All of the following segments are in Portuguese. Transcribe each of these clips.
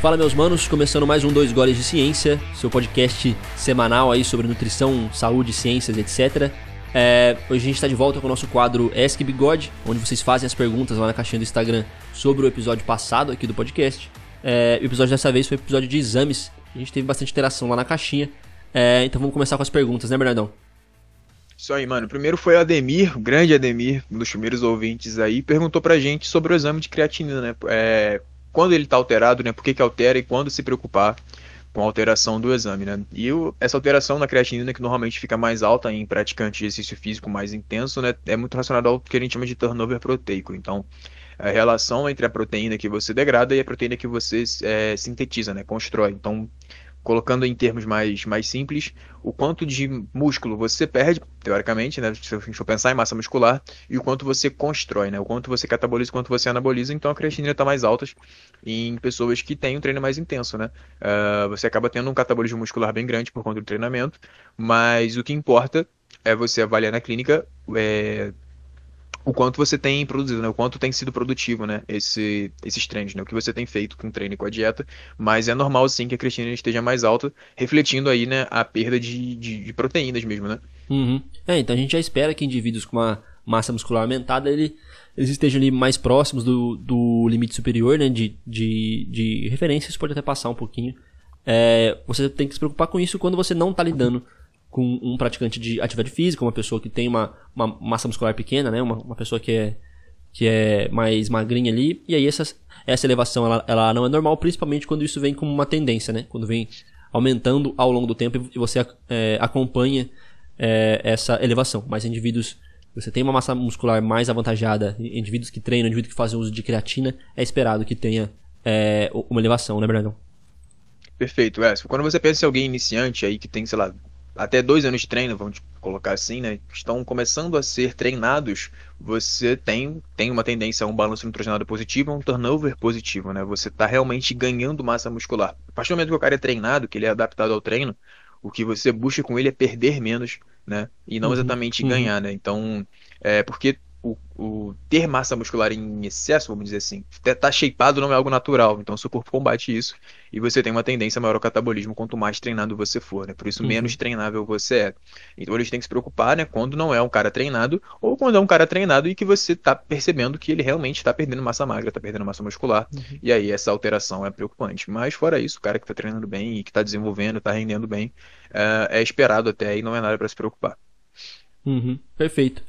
Fala meus manos, começando mais um Dois Goles de Ciência, seu podcast semanal aí sobre nutrição, saúde, ciências, etc. É, hoje a gente está de volta com o nosso quadro Ask Bigode, onde vocês fazem as perguntas lá na caixinha do Instagram sobre o episódio passado aqui do podcast. É, o episódio dessa vez foi o episódio de exames, a gente teve bastante interação lá na caixinha. É, então vamos começar com as perguntas, né Bernardão? Isso aí, mano. Primeiro foi o Ademir, o grande Ademir, um dos primeiros ouvintes aí, perguntou pra gente sobre o exame de creatinina, né? É, quando ele está alterado, né? Por que, que altera e quando se preocupar com a alteração do exame, né? E o, essa alteração na creatinina, que normalmente fica mais alta em praticantes de exercício físico mais intenso, né? É muito relacionado ao que a gente chama de turnover proteico. Então, a relação entre a proteína que você degrada e a proteína que você é, sintetiza, né? Constrói. Então, colocando em termos mais, mais simples, o quanto de músculo você perde, teoricamente, né, se a gente for pensar em massa muscular, e o quanto você constrói, né, o quanto você cataboliza, o quanto você anaboliza, então a creatinina está mais alta em pessoas que têm um treino mais intenso, né, uh, você acaba tendo um catabolismo muscular bem grande por conta do treinamento, mas o que importa é você avaliar na clínica é, o quanto você tem produzido, né? O quanto tem sido produtivo, né? Esse, esses treinos, né? O que você tem feito com o treino e com a dieta. Mas é normal, sim, que a creatinina esteja mais alta, refletindo aí, né? A perda de, de, de proteínas mesmo, né? Uhum. É, então a gente já espera que indivíduos com uma massa muscular aumentada, ele, eles estejam ali mais próximos do, do limite superior, né? De, de, de referência, isso pode até passar um pouquinho. É, você tem que se preocupar com isso quando você não está lidando com um praticante de atividade física, uma pessoa que tem uma, uma massa muscular pequena, né? Uma, uma pessoa que é, que é mais magrinha ali. E aí essa, essa elevação ela, ela não é normal, principalmente quando isso vem como uma tendência, né? Quando vem aumentando ao longo do tempo e você é, acompanha é, essa elevação. Mas indivíduos você tem uma massa muscular mais avantajada, indivíduos que treinam, indivíduos que fazem uso de creatina, é esperado que tenha é, uma elevação, né, Brandon? Perfeito, é. Quando você pensa em alguém iniciante aí que tem, sei lá, até dois anos de treino, vamos colocar assim, né, estão começando a ser treinados, você tem, tem uma tendência a um balanço nitrogenado positivo, a um turnover positivo, né? Você está realmente ganhando massa muscular. A partir do momento que o cara é treinado, que ele é adaptado ao treino, o que você busca com ele é perder menos, né? E não uhum, exatamente uhum. ganhar, né? Então, é porque o, ter massa muscular em excesso, vamos dizer assim, tá shapeado não é algo natural. Então, seu corpo combate isso e você tem uma tendência maior ao catabolismo quanto mais treinado você for, né? Por isso, uhum. menos treinável você é. Então, eles têm que se preocupar, né? Quando não é um cara treinado ou quando é um cara treinado e que você tá percebendo que ele realmente está perdendo massa magra, está perdendo massa muscular. Uhum. E aí, essa alteração é preocupante. Mas, fora isso, o cara que está treinando bem e que está desenvolvendo, está rendendo bem, é, é esperado até e não é nada para se preocupar. Uhum. Perfeito.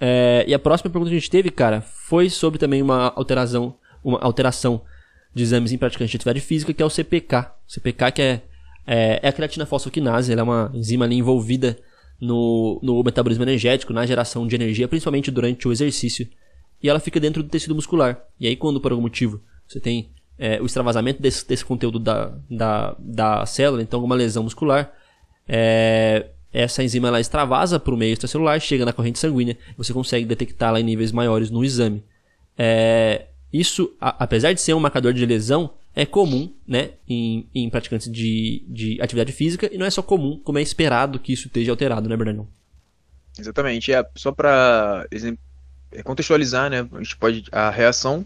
É, e a próxima pergunta que a gente teve, cara, foi sobre também uma alteração, uma alteração de exames em praticantes de atividade física, que é o CPK. O CPK que é, é, é a creatina fosfoquinase, ela é uma enzima ali envolvida no, no metabolismo energético, na geração de energia, principalmente durante o exercício. E ela fica dentro do tecido muscular. E aí, quando por algum motivo você tem é, o extravasamento desse, desse conteúdo da, da, da célula, então alguma lesão muscular, é, essa enzima ela extravasa para o meio extracelular, chega na corrente sanguínea, você consegue detectá-la em níveis maiores no exame. É, isso, a, apesar de ser um marcador de lesão, é comum né, em, em, praticantes de, de atividade física e não é só comum, como é esperado que isso esteja alterado, né, Bernardo? Exatamente. É, só para é, contextualizar, né, a gente pode a reação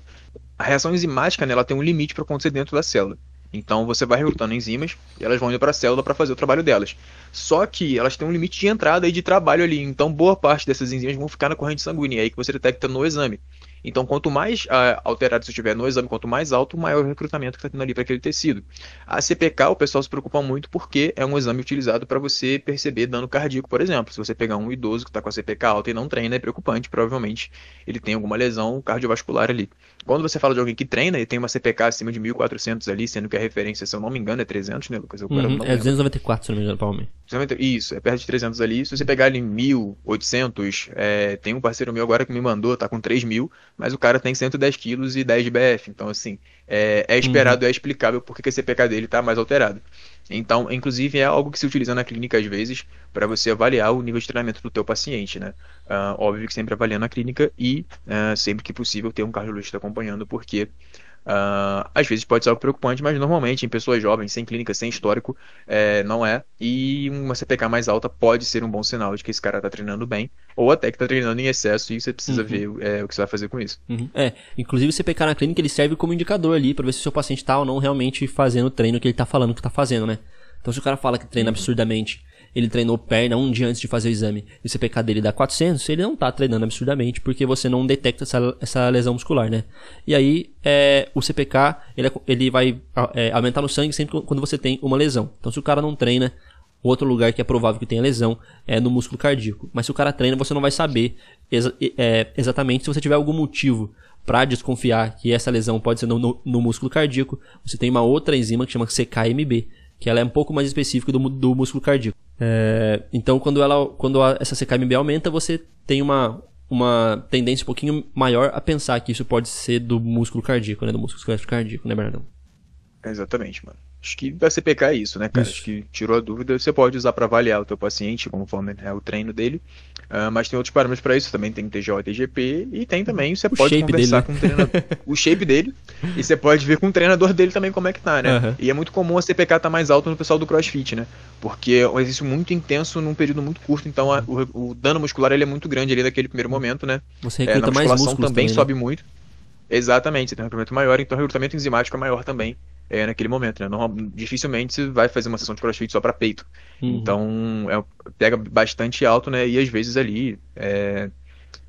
a reação enzimática né, ela tem um limite para acontecer dentro da célula. Então você vai recrutando enzimas e elas vão indo para a célula para fazer o trabalho delas. Só que elas têm um limite de entrada e de trabalho ali. Então boa parte dessas enzimas vão ficar na corrente sanguínea, é aí que você detecta no exame. Então, quanto mais uh, alterado você estiver no exame, quanto mais alto, maior o recrutamento que está tendo ali para aquele tecido. A CPK, o pessoal se preocupa muito porque é um exame utilizado para você perceber dano cardíaco, por exemplo. Se você pegar um idoso que está com a CPK alta e não treina, é preocupante. Provavelmente ele tem alguma lesão cardiovascular ali. Quando você fala de alguém que treina e tem uma CPK acima de 1.400 ali, sendo que a referência, se eu não me engano, é 300, né, Lucas? Eu uhum, é 294, se não me engano, Palme. Isso, é perto de 300 ali. Se você pegar ali 1.800, é, tem um parceiro meu agora que me mandou, tá com 3.000, mas o cara tem 110 quilos e 10 de BF. Então, assim, é, é esperado, uhum. é explicável porque esse CPK dele está mais alterado. Então, inclusive, é algo que se utiliza na clínica às vezes para você avaliar o nível de treinamento do teu paciente, né? Uh, óbvio que sempre avaliando a clínica e uh, sempre que possível ter um cardiologista acompanhando, porque Uh, às vezes pode ser algo preocupante, mas normalmente em pessoas jovens, sem clínica, sem histórico, é, não é. E uma CPK mais alta pode ser um bom sinal de que esse cara tá treinando bem, ou até que tá treinando em excesso e você precisa uhum. ver é, o que você vai fazer com isso. Uhum. É, inclusive o CPK na clínica ele serve como indicador ali para ver se o seu paciente tá ou não realmente fazendo o treino que ele tá falando que tá fazendo, né? Então se o cara fala que treina absurdamente ele treinou perna um dia antes de fazer o exame e o CPK dele dá 400, ele não tá treinando absurdamente porque você não detecta essa, essa lesão muscular, né? E aí, é, o CPK, ele, é, ele vai é, aumentar no sangue sempre quando você tem uma lesão. Então, se o cara não treina, outro lugar que é provável que tenha lesão é no músculo cardíaco. Mas se o cara treina, você não vai saber exa é, exatamente se você tiver algum motivo para desconfiar que essa lesão pode ser no, no, no, músculo cardíaco. Você tem uma outra enzima que chama CKMB, que ela é um pouco mais específica do, do músculo cardíaco. É, então, quando, ela, quando a, essa CKMB aumenta, você tem uma, uma tendência um pouquinho maior a pensar que isso pode ser do músculo cardíaco, né? Do músculo cardíaco, né, Bernardão? Exatamente, mano. Acho que a CPK é isso, né, cara? Isso. Acho que tirou a dúvida. Você pode usar para avaliar o teu paciente, conforme é o treino dele. Uh, mas tem outros parâmetros para isso. Também tem TGO e TGP. E tem também, você o pode conversar dele, né? com o treinador. o shape dele. E você pode ver com o treinador dele também como é que tá, né? Uhum. E é muito comum a CPK estar tá mais alto no pessoal do CrossFit, né? Porque é um exercício muito intenso num período muito curto. Então a, o, o, dano muscular ele é muito grande ali naquele primeiro momento, né? Você recruta é, na musculação mais também, também né? sobe muito. Exatamente, você tem um recrutamento maior, então o recrutamento enzimático é maior também é, naquele momento, né? Normal, dificilmente você vai fazer uma sessão de crossfit só para peito. Uhum. Então, é, pega bastante alto, né? E às vezes ali é,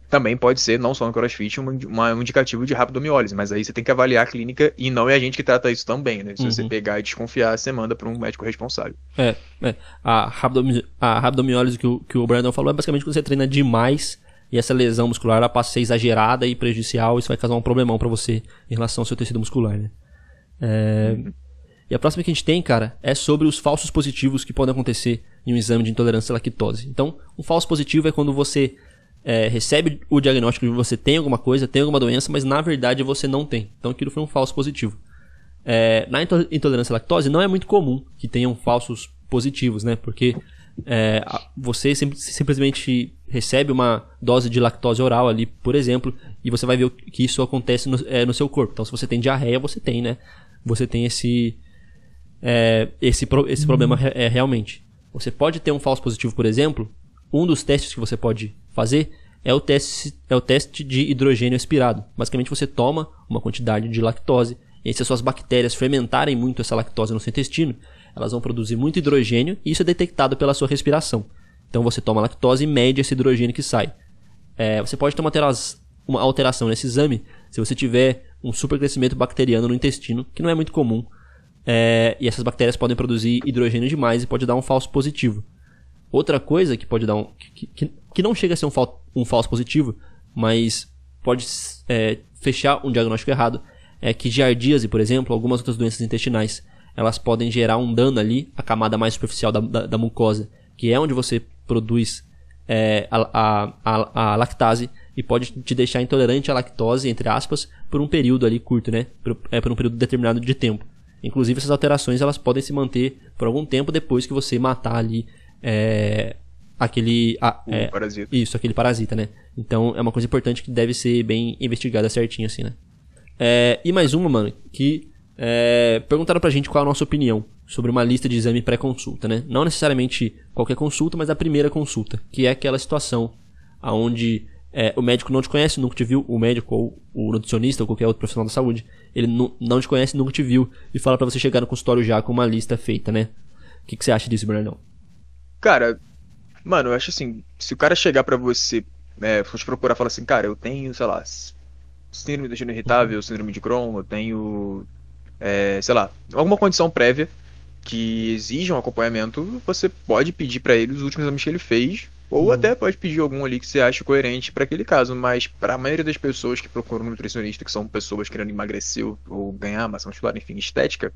também pode ser, não só no crossfit, um, uma, um indicativo de rabdomiólise, mas aí você tem que avaliar a clínica e não é a gente que trata isso também, né? Se uhum. você pegar e desconfiar, você manda para um médico responsável. É, é. A, rabdomi a rabdomiólise que o, que o Brandon falou é basicamente quando você treina demais e essa lesão muscular ela passa a ser exagerada e prejudicial, isso vai causar um problemão para você em relação ao seu tecido muscular, né? É... E a próxima que a gente tem, cara, é sobre os falsos positivos que podem acontecer em um exame de intolerância à lactose. Então, um falso positivo é quando você é, recebe o diagnóstico de que você tem alguma coisa, tem alguma doença, mas na verdade você não tem. Então, aquilo foi um falso positivo. É, na intolerância à lactose, não é muito comum que tenham falsos positivos, né? Porque é, você sim, simplesmente recebe uma dose de lactose oral ali, por exemplo, e você vai ver que isso acontece no, é, no seu corpo. Então, se você tem diarreia, você tem, né? Você tem esse é, esse, esse problema é, realmente. Você pode ter um falso positivo, por exemplo. Um dos testes que você pode fazer é o teste, é o teste de hidrogênio expirado. Basicamente, você toma uma quantidade de lactose e se as suas bactérias fermentarem muito essa lactose no seu intestino, elas vão produzir muito hidrogênio e isso é detectado pela sua respiração. Então você toma lactose e mede esse hidrogênio que sai. É, você pode ter uma, uma alteração nesse exame se você tiver um supercrescimento bacteriano no intestino, que não é muito comum. É, e essas bactérias podem produzir hidrogênio demais e pode dar um falso positivo. Outra coisa que pode dar um. que, que, que não chega a ser um, fal, um falso positivo, mas pode é, fechar um diagnóstico errado, é que giardíase, por exemplo, algumas outras doenças intestinais, elas podem gerar um dano ali, a camada mais superficial da, da, da mucosa, que é onde você produz é, a, a, a, a lactase, e pode te deixar intolerante à lactose, entre aspas, por um período ali curto, né? Por, é, por um período determinado de tempo. Inclusive, essas alterações elas podem se manter por algum tempo depois que você matar ali é, aquele. Ah, é, parasita. Isso, aquele parasita, né? Então é uma coisa importante que deve ser bem investigada certinho, assim, né? É, e mais uma, mano, que é, perguntaram pra gente qual é a nossa opinião sobre uma lista de exame pré-consulta, né? Não necessariamente qualquer consulta, mas a primeira consulta, que é aquela situação aonde é, o médico não te conhece, nunca te viu, o médico ou o nutricionista ou qualquer outro profissional da saúde, ele não te conhece, nunca te viu e fala para você chegar no consultório já com uma lista feita, né? O que, que você acha disso, Bernardão? Cara, mano, eu acho assim, se o cara chegar para você, é, for te procurar, falar assim, cara, eu tenho, sei lá, síndrome do intestino irritável, uhum. síndrome de Crohn, eu tenho, é, sei lá, alguma condição prévia que exija um acompanhamento, você pode pedir para ele os últimos exames que ele fez ou uhum. até pode pedir algum ali que você ache coerente para aquele caso, mas para a maioria das pessoas que procuram um nutricionista, que são pessoas querendo emagrecer ou ganhar massa muscular, enfim, estética,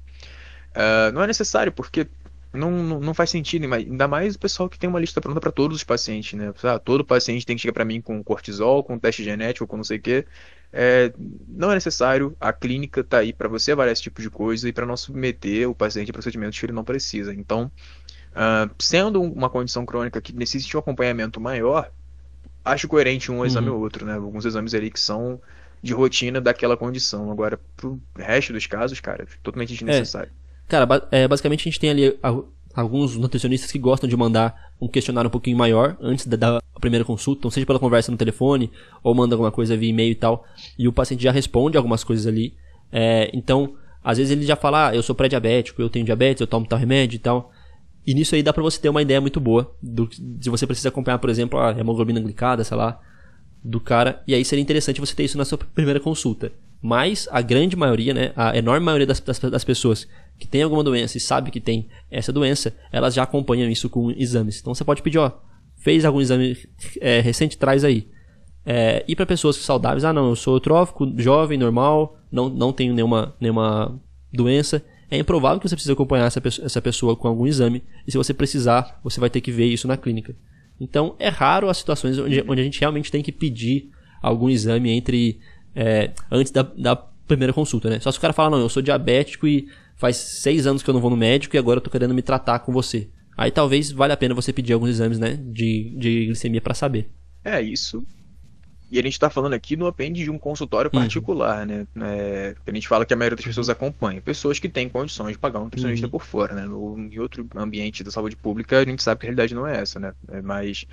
uh, não é necessário, porque não, não, não, faz sentido, ainda mais o pessoal que tem uma lista pronta para todos os pacientes, né? Ah, todo paciente tem que chegar para mim com cortisol, com teste genético, com não sei o quê. É, não é necessário, a clínica está aí para você avaliar esse tipo de coisa e para não submeter o paciente a procedimentos que ele não precisa. Então, Uh, sendo uma condição crônica que necessite um acompanhamento maior, acho coerente um exame uhum. ou outro, né? Alguns exames ali que são de rotina daquela condição. Agora, pro resto dos casos, cara, é totalmente desnecessário. É. Cara, é, basicamente a gente tem ali alguns nutricionistas que gostam de mandar um questionário um pouquinho maior antes da, da, primeira consulta, então seja pela conversa no telefone ou manda alguma coisa via e-mail e tal, e o paciente já responde algumas coisas ali. É, então, às vezes ele já fala, ah, eu sou pré-diabético, eu tenho diabetes, eu tomo tal remédio e tal. E nisso aí dá pra você ter uma ideia muito boa do, se você precisa acompanhar, por exemplo, a hemoglobina glicada, sei lá, do cara. E aí seria interessante você ter isso na sua primeira consulta. Mas a grande maioria, né, a enorme maioria das, das, das pessoas que tem alguma doença e sabe que tem essa doença, elas já acompanham isso com exames. Então você pode pedir, ó, fez algum exame é, recente, traz aí. É, e para pessoas saudáveis, ah não, eu sou trófico, jovem, normal, não, não tenho nenhuma, nenhuma doença. É improvável que você precise acompanhar essa pessoa, essa pessoa com algum exame. E se você precisar, você vai ter que ver isso na clínica. Então é raro as situações onde, onde a gente realmente tem que pedir algum exame entre é, antes da, da primeira consulta, né? Só se o cara fala, não, eu sou diabético e faz seis anos que eu não vou no médico e agora eu tô querendo me tratar com você. Aí talvez valha a pena você pedir alguns exames, né, de, de glicemia para saber. É, isso. E a gente está falando aqui no apêndice de um consultório uhum. particular, uhum. né? É, a gente fala que a maioria das pessoas acompanha. Pessoas que têm condições de pagar um nutricionista uhum. por fora, né? No, em outro ambiente da saúde pública, a gente sabe que a realidade não é essa, né? É mais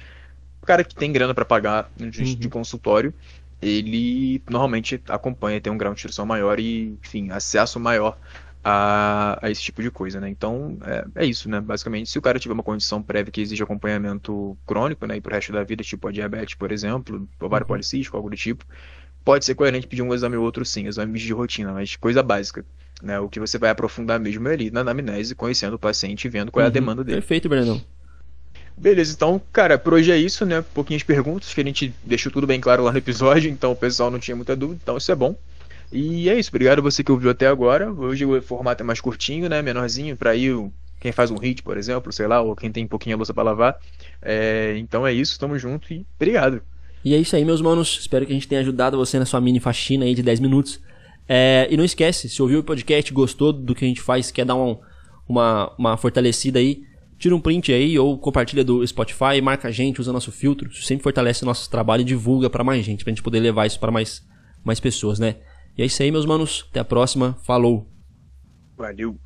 o cara que tem grana para pagar de, uhum. de consultório, ele normalmente acompanha, tem um grau de instrução maior e, enfim, acesso maior a, a, esse tipo de coisa, né? Então, é, é, isso, né? Basicamente, se o cara tiver uma condição prévia que exige acompanhamento crônico, né? E pro resto da vida, tipo a diabetes, por exemplo, ovário uhum. policístico, algo do tipo, pode ser coerente pedir um exame ou outro sim, exames de rotina, mas coisa básica. Né, o que você vai aprofundar mesmo é ali na anamnese, conhecendo o paciente e vendo qual é a uhum. demanda dele. Perfeito, Brandão. Beleza, então, cara, por hoje é isso, né? Pouquinhas perguntas, que a gente deixou tudo bem claro lá no episódio, então o pessoal não tinha muita dúvida, então isso é bom. E é isso, obrigado você que ouviu até agora. Hoje o formato é mais curtinho, né? Menorzinho, para ir quem faz um hit, por exemplo, sei lá, ou quem tem um pouquinho a louça para lavar. É, então é isso, tamo junto e obrigado. E é isso aí, meus manos. Espero que a gente tenha ajudado você na sua mini faxina aí de 10 minutos. É, e não esquece, se ouviu o podcast, gostou do que a gente faz, quer dar um, uma, uma fortalecida aí, tira um print aí ou compartilha do Spotify, marca a gente, usa nosso filtro. Isso sempre fortalece o nosso trabalho e divulga para mais gente, pra gente poder levar isso para mais, mais pessoas, né? E é isso aí, meus manos. Até a próxima. Falou. Valeu.